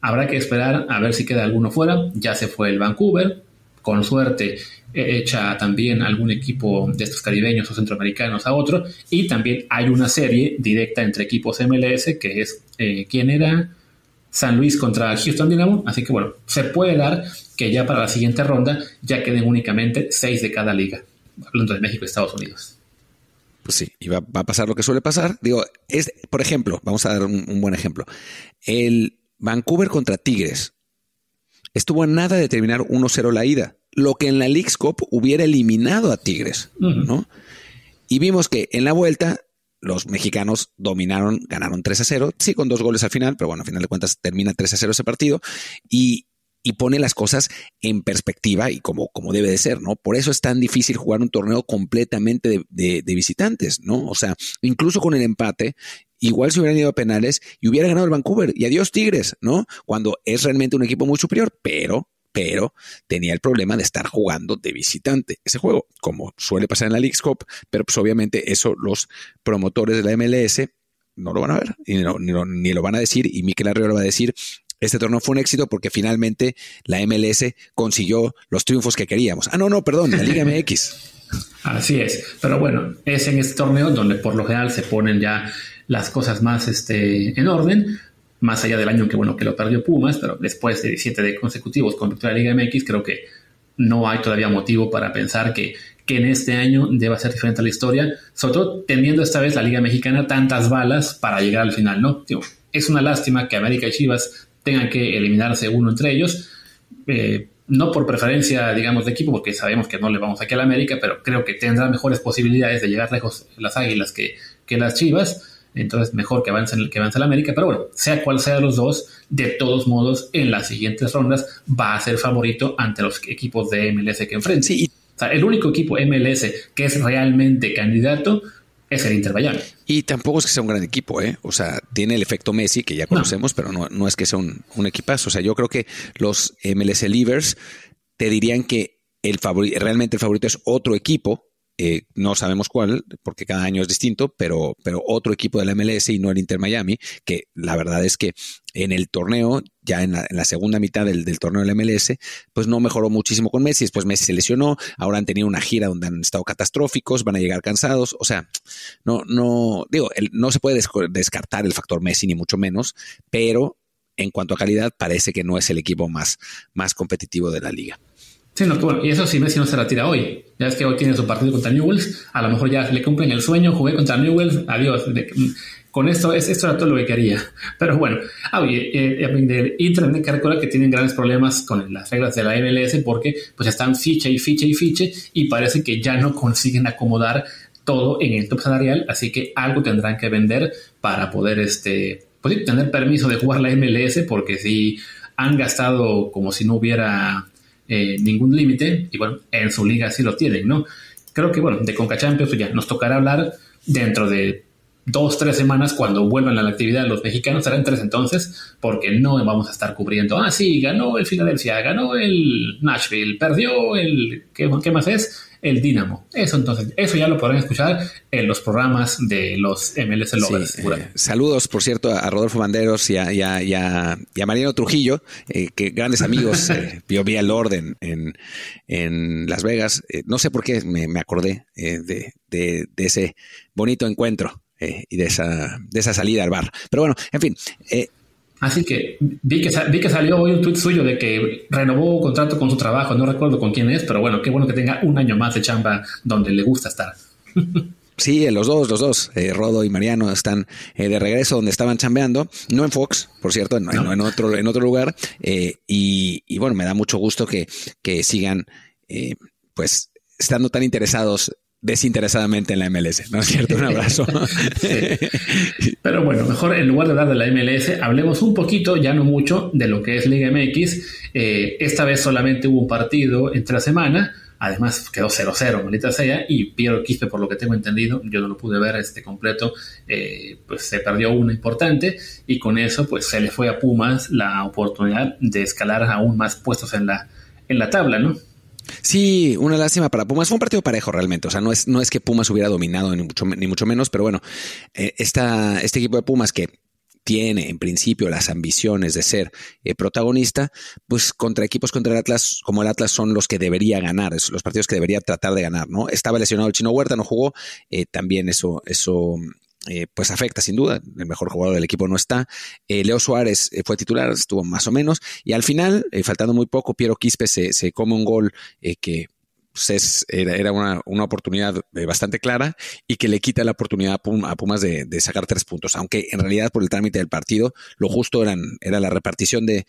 habrá que esperar a ver si queda alguno fuera. Ya se fue el Vancouver, con suerte echa también algún equipo de estos caribeños o centroamericanos a otro. Y también hay una serie directa entre equipos MLS que es, eh, ¿quién era? San Luis contra Houston Dynamo. Así que bueno, se puede dar que ya para la siguiente ronda ya queden únicamente seis de cada liga. Hablando de México y Estados Unidos. Pues sí, y va, a pasar lo que suele pasar. Digo, es, por ejemplo, vamos a dar un buen ejemplo. El Vancouver contra Tigres estuvo a nada de terminar 1-0 la ida lo que en la League's Cup hubiera eliminado a Tigres, ¿no? Y vimos que en la vuelta los mexicanos dominaron, ganaron 3 a 0, sí con dos goles al final, pero bueno, al final de cuentas termina 3 a 0 ese partido y, pone las cosas en perspectiva y como, como debe de ser, ¿no? Por eso es tan difícil jugar un torneo completamente de, de visitantes, ¿no? O sea, incluso con el empate, igual se hubieran ido a penales y hubiera ganado el Vancouver y adiós Tigres, ¿no? Cuando es realmente un equipo muy superior, pero pero tenía el problema de estar jugando de visitante ese juego, como suele pasar en la League Cup, pero pues obviamente eso los promotores de la MLS no lo van a ver y ni lo, van a decir y Miquel Arriola va a decir este torneo fue un éxito porque finalmente la MLS consiguió los triunfos que queríamos. Ah, no, no, perdón, la Liga MX. Así es, pero bueno, es en este torneo donde por lo general se ponen ya las cosas más este, en orden más allá del año que bueno que lo perdió Pumas, pero después de 17 de consecutivos con victoria de Liga MX, creo que no hay todavía motivo para pensar que, que en este año deba ser diferente la historia, sobre todo teniendo esta vez la Liga Mexicana tantas balas para llegar al final, ¿no? es una lástima que América y Chivas tengan que eliminarse uno entre ellos, eh, no por preferencia, digamos, de equipo, porque sabemos que no le vamos aquí a la América, pero creo que tendrá mejores posibilidades de llegar lejos las Águilas que, que las Chivas entonces, mejor que avance, que avance la América. Pero bueno, sea cual sea los dos, de todos modos, en las siguientes rondas va a ser favorito ante los equipos de MLS que enfrenta. Sí. O sea, el único equipo MLS que es realmente candidato es el Inter Miami. Y tampoco es que sea un gran equipo, ¿eh? O sea, tiene el efecto Messi que ya conocemos, pero no, no, es que sea un, un, equipazo. O sea, yo creo que los MLS Leavers te dirían que el realmente el favorito es otro equipo eh, no sabemos cuál, porque cada año es distinto, pero, pero otro equipo de la MLS y no el Inter Miami, que la verdad es que en el torneo, ya en la, segunda mitad del, torneo del MLS, pues no mejoró muchísimo con Messi, después Messi se lesionó, ahora han tenido una gira donde han estado catastróficos, van a llegar cansados, o sea, no, no, digo, no se puede descartar el factor Messi ni mucho menos, pero en cuanto a calidad parece que no es el equipo más, más competitivo de la liga. Sí, no, bueno, y eso sí, Messi no se retira hoy. Ya es que hoy tiene su partido contra Newells. A lo mejor ya le cumplen el sueño, jugué contra Newells, adiós. con esto, es, esto era todo lo que quería. Pero bueno, ah, oye, y también que recordar que tienen grandes problemas con las reglas de la MLS porque pues están ficha y ficha y fiche y parece que ya no consiguen acomodar todo en el top salarial, así que algo tendrán que vender para poder este, pues, tener permiso de jugar la MLS porque si han gastado como si no hubiera eh, ningún límite, y bueno, en su liga sí lo tienen, ¿no? Creo que, bueno, de Conca Champions ya nos tocará hablar dentro de dos, tres semanas cuando vuelvan a la actividad los mexicanos, serán tres entonces, porque no vamos a estar cubriendo, ah, sí, ganó el Philadelphia, ganó el Nashville, perdió el, ¿qué, qué más es? el Dínamo. Eso entonces, eso ya lo podrán escuchar en los programas de los MLS Lovers. Eh, saludos, por cierto, a Rodolfo Banderos y a, y a, Mariano Trujillo, eh, que grandes amigos, eh, yo vi al orden en, en Las Vegas. no sé por qué me, acordé de, de, ese bonito encuentro. Y de esa, de esa salida al bar. Pero bueno, en fin, Así que vi que, vi que salió hoy un tuit suyo de que renovó contrato con su trabajo, no recuerdo con quién es, pero bueno, qué bueno que tenga un año más de chamba donde le gusta estar. Sí, los dos, los dos, eh, Rodo y Mariano están eh, de regreso donde estaban chambeando, no en Fox, por cierto, en, en otro, en otro lugar. Eh, y, y, bueno, me da mucho gusto que, que sigan, pues, estando tan interesados desinteresadamente en la MLS, ¿no es cierto? Un abrazo. Pero bueno, mejor en lugar de hablar de la MLS, hablemos un poquito, ya no mucho, de lo que es Liga MX. Eh, esta vez solamente hubo un partido entre la semana, además quedó 0-0, maldita sea, y Piero Quispe, por lo que tengo entendido, yo no lo pude ver este completo, eh, pues se perdió uno importante, y con eso pues se le fue a Pumas la oportunidad de escalar aún más puestos en la, en la tabla, ¿no? Sí, una lástima para Pumas. Fue un partido parejo realmente. O sea, no es, no es que Pumas hubiera dominado ni mucho, ni mucho menos, pero bueno, eh, este equipo de Pumas que tiene en principio las ambiciones de ser eh, protagonista, pues contra equipos contra el Atlas, como el Atlas, son los que debería ganar, los partidos que debería tratar de ganar, ¿no? Estaba lesionado el Chino Huerta, no jugó, eh, también eso, eso eh, pues afecta sin duda. El mejor jugador del equipo no está. Eh, Leo Suárez eh, fue titular, estuvo más o menos. Y al final, faltando muy poco, Piero Quispe se, se come un gol que pues era, una, oportunidad eh, bastante clara y que le quita la oportunidad a Pumas de, sacar tres puntos, aunque en realidad por el trámite del partido lo justo eran, era la repartición de,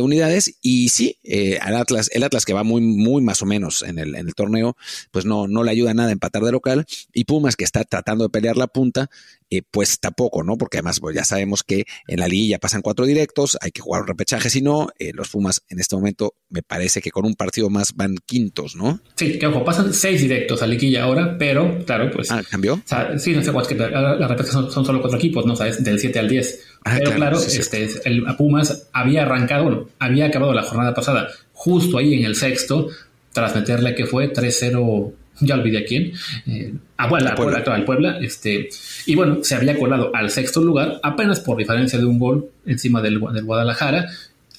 unidades y sí, eh, Atlas, el Atlas que va muy, muy más o menos en el, en el torneo, pues no, no le ayuda nada a empatar de local y Pumas que está tratando de pelear la punta, eh, pues tampoco, ¿no? Porque además pues ya sabemos que en la liguilla pasan cuatro directos, hay que jugar un repechaje, si no, los Pumas en este momento me parece que con un partido más van quintos, ¿no? Sí, que ojo, pasan seis directos a Liquilla ahora, pero claro, pues. Ah, cambió. sí, no sé cuál es que la, la son, son, solo cuatro equipos, ¿no? ¿Sabes? Del 7 al 10. Ah, pero claro, este, el Pumas había arrancado, bueno, había acabado la jornada pasada justo ahí en el sexto, tras meterle que fue 3-0 ya olvidé a quién, eh, a Puebla, Puebla, Puebla, Puebla, este, y bueno, se había colado al sexto lugar, apenas por diferencia de un gol encima del, del Guadalajara,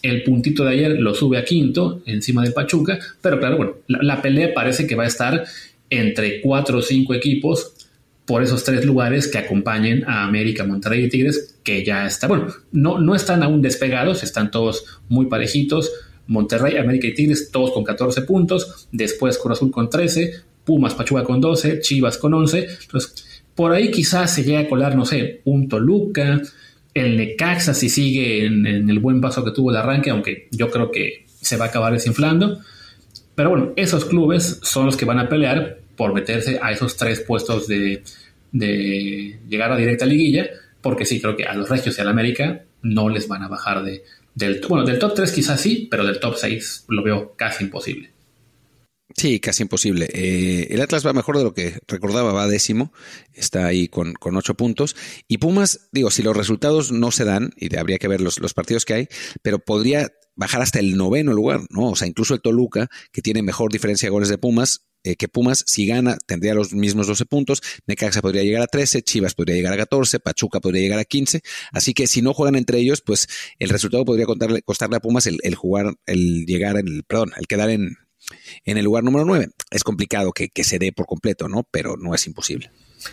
el puntito de ayer lo sube a quinto, encima del Pachuca, pero claro, bueno, la, pelea parece que va a estar entre cuatro o cinco equipos por esos tres lugares que acompañen a América, Monterrey y Tigres, que ya está, bueno, no, no están aún despegados, están todos muy parejitos. Monterrey, América y Tigres, todos con 14 puntos. Después Cruz Azul con 13, Pumas, Pachuca con 12, Chivas con 11. Entonces, por ahí quizás se llegue a colar, no sé, un Toluca, el Necaxa si sigue en, el buen paso que tuvo el arranque, aunque yo creo que se va a acabar desinflando. Pero bueno, esos clubes son los que van a pelear por meterse a esos tres puestos de, llegar a directa liguilla, porque sí, creo que a los Regios y al América no les van a bajar de, del, bueno, del top 3 quizás sí, pero del top 6 lo veo casi imposible. Sí, casi imposible. Eh, el Atlas va mejor de lo que recordaba, va décimo, está ahí con, con, ocho puntos. Y Pumas, digo, si los resultados no se dan, y habría que ver los, los partidos que hay, pero podría bajar hasta el noveno lugar, ¿no? O sea, incluso el Toluca, que tiene mejor diferencia de goles de Pumas, eh, que Pumas, si gana, tendría los mismos 12 puntos, Necaxa podría llegar a 13, Chivas podría llegar a 14, Pachuca podría llegar a 15, así que si no juegan entre ellos, pues el resultado podría contarle, costarle a Pumas el, jugar, el llegar, el, perdón, el quedar en, en el lugar número 9. Es complicado que, se dé por completo, ¿no? Pero no es imposible.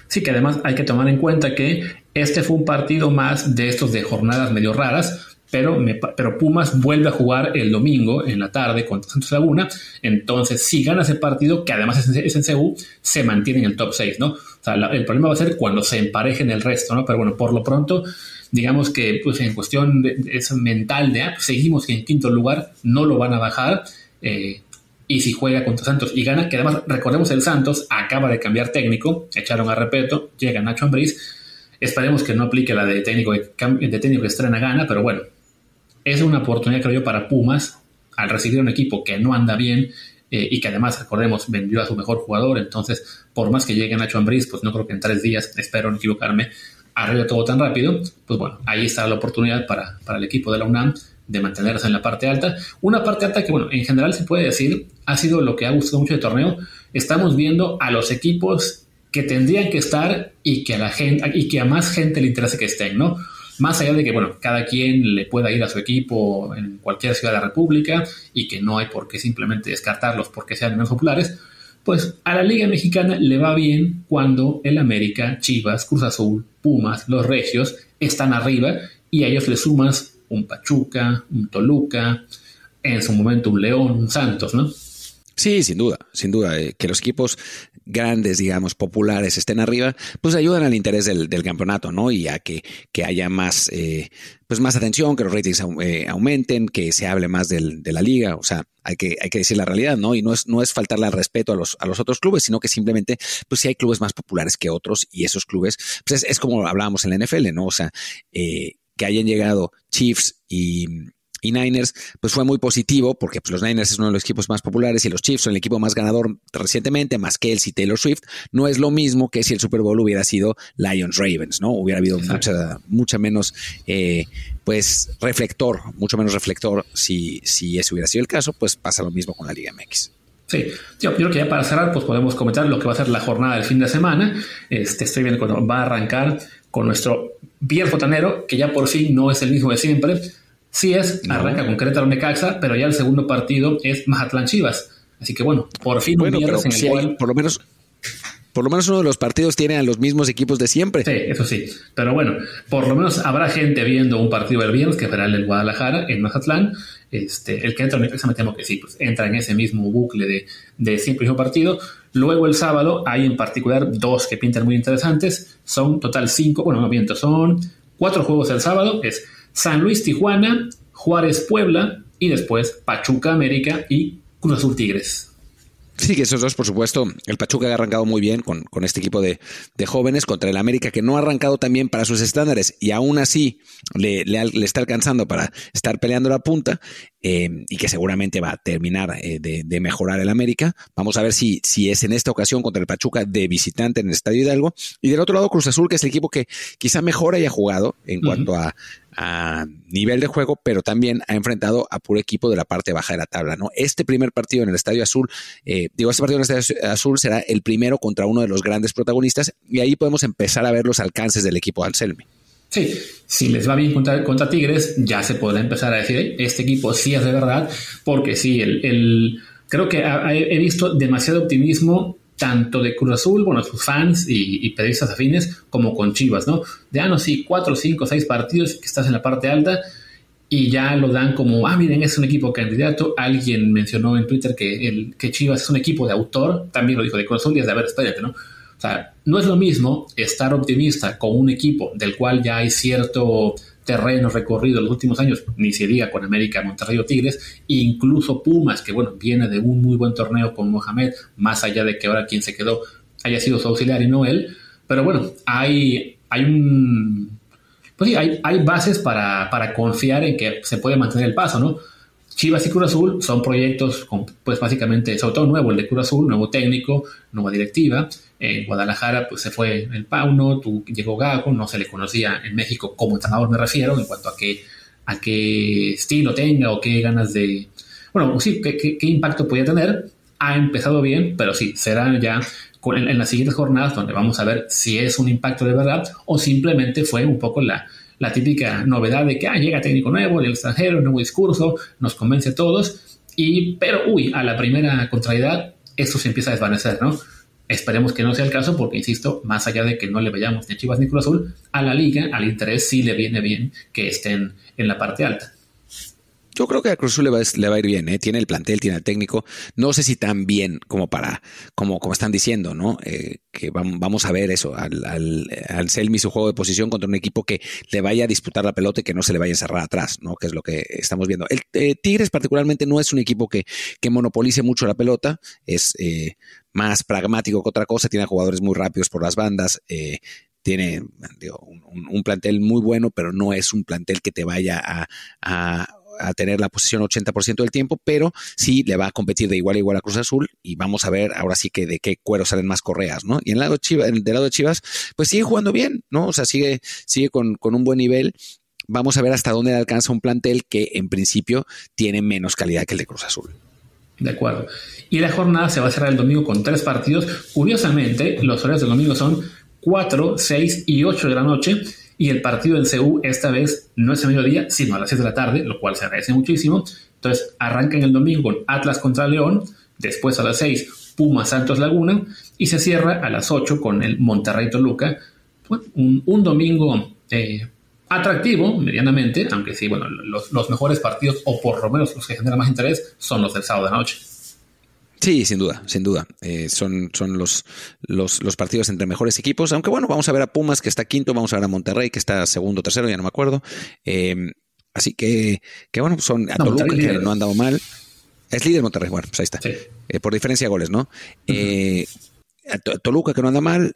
Sí, que además hay que tomar en cuenta que este fue un partido más de estos de jornadas medio raras, pero, pero Pumas vuelve a jugar el domingo en la tarde contra Santos Laguna. Entonces, si gana ese partido, que además es en, CU, se mantiene en el top 6, ¿no? O sea, el problema va a ser cuando se emparejen el resto, ¿no? Pero bueno, por lo pronto, digamos que pues, en cuestión de, mental de, ah, pues, seguimos en quinto lugar, no lo van a bajar. Eh, y si juega contra Santos y gana, que además recordemos el Santos acaba de cambiar técnico, echaron a Repeto, llega Nacho Ambriz, esperemos que no aplique la de técnico, de técnico que estrena gana, pero bueno, es una oportunidad creo yo para Pumas al recibir un equipo que no anda bien eh, y que además, recordemos, vendió a su mejor jugador, entonces por más que llegue Nacho Ambriz, pues no creo que en tres días, espero no equivocarme, arregle todo tan rápido, pues bueno, ahí está la oportunidad para, para el equipo de la UNAM de mantenerse en la parte alta. Una parte alta que, bueno, en general se puede decir, ha sido lo que ha gustado mucho del torneo. Estamos viendo a los equipos que tendrían que estar y que a la gente y que a más gente le interesa que estén, ¿no? Más allá de que, bueno, cada quien le pueda ir a su equipo en cualquier ciudad de la República y que no hay por qué simplemente descartarlos porque sean menos populares, pues a la Liga Mexicana le va bien cuando el América, Chivas, Cruz Azul, Pumas, los Regios están arriba y a ellos le sumas un Pachuca, un Toluca, en su momento un León, un Santos, ¿no? Sí, sin duda, sin duda. Eh, que los equipos grandes, digamos, populares estén arriba, pues ayudan al interés del, campeonato, ¿no? Y a que, que haya más, eh, pues más atención, que los ratings eh, aumenten, que se hable más del, de la liga. O sea, hay que, hay que decir la realidad, ¿no? Y no es, no es faltarle al respeto a los, a los otros clubes, sino que simplemente, pues si hay clubes más populares que otros y esos clubes, pues es, es como hablábamos en la NFL, ¿no? O sea, eh, que hayan llegado Chiefs y, Niners, pues fue muy positivo porque pues, los Niners es uno de los equipos más populares y los Chiefs son el equipo más ganador recientemente, más que Kelsey y Taylor Swift. No es lo mismo que si el Super Bowl hubiera sido Lions Ravens, ¿no? Hubiera habido mucha, mucha menos, eh, pues, reflector, mucho menos reflector si, si ese hubiera sido el caso, pues pasa lo mismo con la Liga MX. Sí, yo creo que ya para cerrar, pues podemos comentar lo que va a ser la jornada del fin de semana. Este, estoy viendo cuando va a arrancar con nuestro bien fotanero, que ya por fin no es el mismo de siempre. Sí es, arranca con Querétaro Necaxa, pero ya el segundo partido es Mazatlán Chivas. Así que bueno, por fin un viernes en el cual... por lo menos por lo menos uno de los partidos tiene a los mismos equipos de siempre. Sí, eso sí. Pero bueno, por lo menos habrá gente viendo un partido el viernes que será el del Guadalajara en Mazatlán. Este, el que entra en Necaxa me temo que sí, pues entra en ese mismo bucle de, de siempre mismo partido. Luego el sábado hay en particular dos que pintan muy interesantes. Son total cinco, bueno, no miento, son cuatro juegos el sábado. Es San Luis Tijuana, Juárez Puebla y después Pachuca América y Cruz Azul Tigres. Sí, que esos dos, por supuesto, el Pachuca ha arrancado muy bien con, con este equipo de, de, jóvenes contra el América, que no ha arrancado también para sus estándares y aún así le, le, está alcanzando para estar peleando la punta eh, y que seguramente va a terminar eh, de, de, mejorar el América. Vamos a ver si, si es en esta ocasión contra el Pachuca de visitante en el Estadio Hidalgo. Y del otro lado, Cruz Azul, que es el equipo que quizá mejor haya jugado en cuanto a, a nivel de juego, pero también ha enfrentado a puro equipo de la parte baja de la tabla. ¿no? Este primer partido en el Estadio Azul, eh, digo, este partido en el Estadio Azul será el primero contra uno de los grandes protagonistas y ahí podemos empezar a ver los alcances del equipo de Anselmi. Sí, si les va bien contra, contra, Tigres, ya se podrá empezar a decir, este equipo sí es de verdad, porque sí, el, el creo que he visto demasiado optimismo tanto de Cruz Azul, bueno, sus fans y, y periodistas afines, como con Chivas, ¿no? De, ah, no, sí, cuatro, cinco, seis partidos que estás en la parte alta y ya lo dan como, ah, miren, es un equipo candidato. Alguien mencionó en Twitter que, el, que Chivas es un equipo de autor, también lo dijo de Cruz Azul y es de, a ver, espérate, ¿no? O sea, no es lo mismo estar optimista con un equipo del cual ya hay cierto terreno recorrido en los últimos años, ni se diga con América, Monterrey o Tigres, incluso Pumas, que bueno, viene de un muy buen torneo con Mohamed, más allá de que ahora quien se quedó haya sido su auxiliar y no él, pero bueno, hay, hay un... Pues sí, hay, hay bases para, para confiar en que se puede mantener el paso, ¿no? Chivas y Cruz Azul son proyectos, pues básicamente, sobre todo nuevo, el de Cruz Azul, nuevo técnico, nueva directiva. En Guadalajara, pues se fue el Pauno, tú, llegó Gago, no se le conocía en México como entrenador, me refiero, en cuanto a qué, a qué estilo tenga o qué ganas de. Bueno, sí, qué, qué, impacto podía tener. ha empezado bien, pero sí, será ya en, las siguientes jornadas donde vamos a ver si es un impacto de verdad o simplemente fue un poco la, la típica novedad de que ah, llega técnico nuevo del extranjero, nuevo discurso, nos convence a todos, y, pero uy, a la primera contrariedad esto se empieza a desvanecer, ¿no? Esperemos que no sea el caso porque, insisto, más allá de que no le vayamos ni a Chivas ni Cruz Azul, a la liga, al interés sí le viene bien que estén en la parte alta. Yo creo que a Cruz Azul le va, a ir bien, ¿eh? tiene el plantel, tiene el técnico. No sé si tan bien como para, como, como están diciendo, ¿no? Eh, que vamos a ver eso, al, al, al Selmi su juego de posición contra un equipo que le vaya a disputar la pelota y que no se le vaya a encerrar atrás, ¿no? Que es lo que estamos viendo. El eh, Tigres particularmente no es un equipo que, que monopolice mucho la pelota, es eh, más pragmático que otra cosa, tiene jugadores muy rápidos por las bandas, tiene un, un, plantel muy bueno, pero no es un plantel que te vaya a a tener la posición 80% del tiempo, pero sí le va a competir de igual a igual a Cruz Azul y vamos a ver ahora sí que de qué cuero salen más correas, ¿no? Y en el lado Chivas, del lado de Chivas, pues sigue jugando bien, ¿no? O sea, sigue, sigue con, con un buen nivel. Vamos a ver hasta dónde alcanza un plantel que en principio tiene menos calidad que el de Cruz Azul. De acuerdo. Y la jornada se va a cerrar el domingo con tres partidos. Curiosamente, los horarios del domingo son 4, 6 y 8 de la noche y el partido en CU esta vez no es a mediodía, sino a las 6 de la tarde, lo cual se agradece muchísimo. Entonces arranca en el domingo con Atlas contra León, después a las 6 Puma Santos Laguna y se cierra a las 8 con el Monterrey Toluca. un, domingo eh, atractivo medianamente, aunque sí, bueno, los, los, mejores partidos o por lo menos los que generan más interés son los del sábado de noche. Sí, sin duda, sin duda. Eh, son son los, los, los, partidos entre mejores equipos. Aunque bueno, vamos a ver a Pumas que está quinto, vamos a ver a Monterrey que está segundo, tercero, ya no me acuerdo. Eh, así que, que bueno, son a Toluca que no han dado mal. Es líder Monterrey, bueno, pues ahí está. Eh, por diferencia de goles, ¿no? Toluca que no anda mal,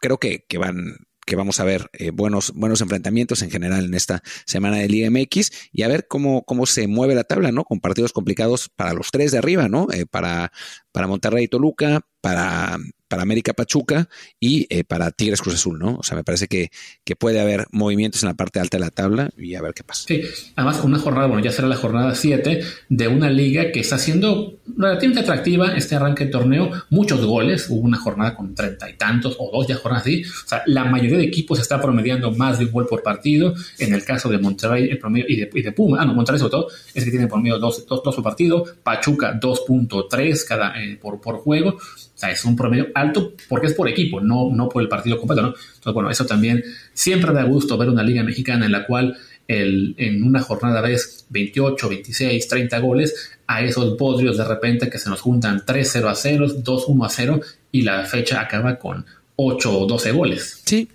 creo que, que van que vamos a ver eh, buenos, buenos enfrentamientos en general en esta semana del IMX y a ver cómo, cómo se mueve la tabla, ¿no? Con partidos complicados para los tres de arriba, ¿no? Eh, para, para Monterrey y Toluca, para, para América Pachuca y eh, para Tigres Cruz Azul, ¿no? O sea, me parece que, que, puede haber movimientos en la parte alta de la tabla y a ver qué pasa. Sí, además una jornada, bueno, ya será la jornada 7 de una liga que está siendo relativamente atractiva este arranque de torneo, muchos goles, hubo una jornada con treinta y tantos o dos ya jornadas así, o sea, la mayoría de equipos está promediando más de un gol por partido, en el caso de Monterrey el promedio y de, y de Puma, ah no, Monterrey sobre todo, es que tiene promedio dos, dos, dos por partido, Pachuca 2.3 cada eh, por, por juego, o sea, es un promedio alto porque es por equipo, no, no por el partido completo, ¿no? Entonces, bueno, eso también siempre da gusto ver una liga mexicana en la cual el, en una jornada ves 28, 26, 30 goles, a esos bodrios de repente que se nos juntan 3-0 a 0, 2-1 a 0 y la fecha acaba con 8 o 12 goles. Sí,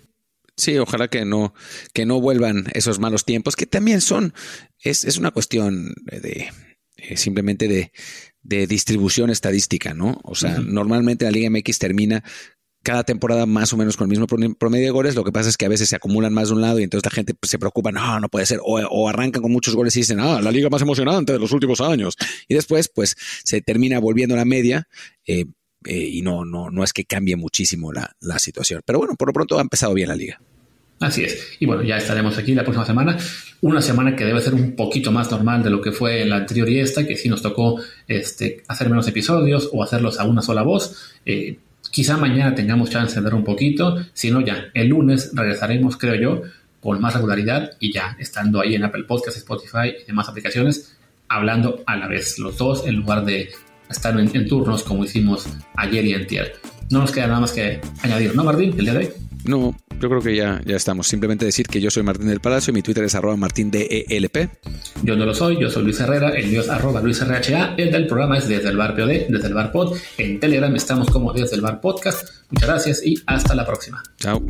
Sí, ojalá que no, que no vuelvan esos malos tiempos, que también son, es, es una cuestión de, eh, simplemente de, de distribución estadística, ¿no? O sea, normalmente la Liga MX termina cada temporada más o menos con el mismo promedio de goles. Lo que pasa es que a veces se acumulan más de un lado y entonces la gente pues, se preocupa, no, no puede ser. O, arrancan con muchos goles y dicen, ah, la liga más emocionante de los últimos años. Y después, pues, se termina volviendo la media. Eh, eh, y no, no, no es que cambie muchísimo la, la situación. Pero bueno, por lo pronto ha empezado bien la liga. Así es. Y bueno, ya estaremos aquí la próxima semana. Una semana que debe ser un poquito más normal de lo que fue la anterior y esta, que sí nos tocó este, hacer menos episodios o hacerlos a una sola voz. Eh, quizá mañana tengamos chance de ver un poquito. Si no, ya el lunes regresaremos, creo yo, con más regularidad y ya estando ahí en Apple Podcasts, Spotify y demás aplicaciones, hablando a la vez, los dos, en lugar de estar en, turnos como hicimos ayer y antier. No nos queda nada más que añadir, ¿no, Martín? El día de hoy. No, yo creo que ya, ya estamos. Simplemente decir que yo soy Martín del Palacio y mi Twitter es arroba martindelp. Yo no lo soy, yo soy Luis Herrera, el mío es arroba luisrha, el del programa es desde el bar POD, desde el bar pod. En Telegram estamos como desde el bar podcast. Muchas gracias y hasta la próxima. Chao.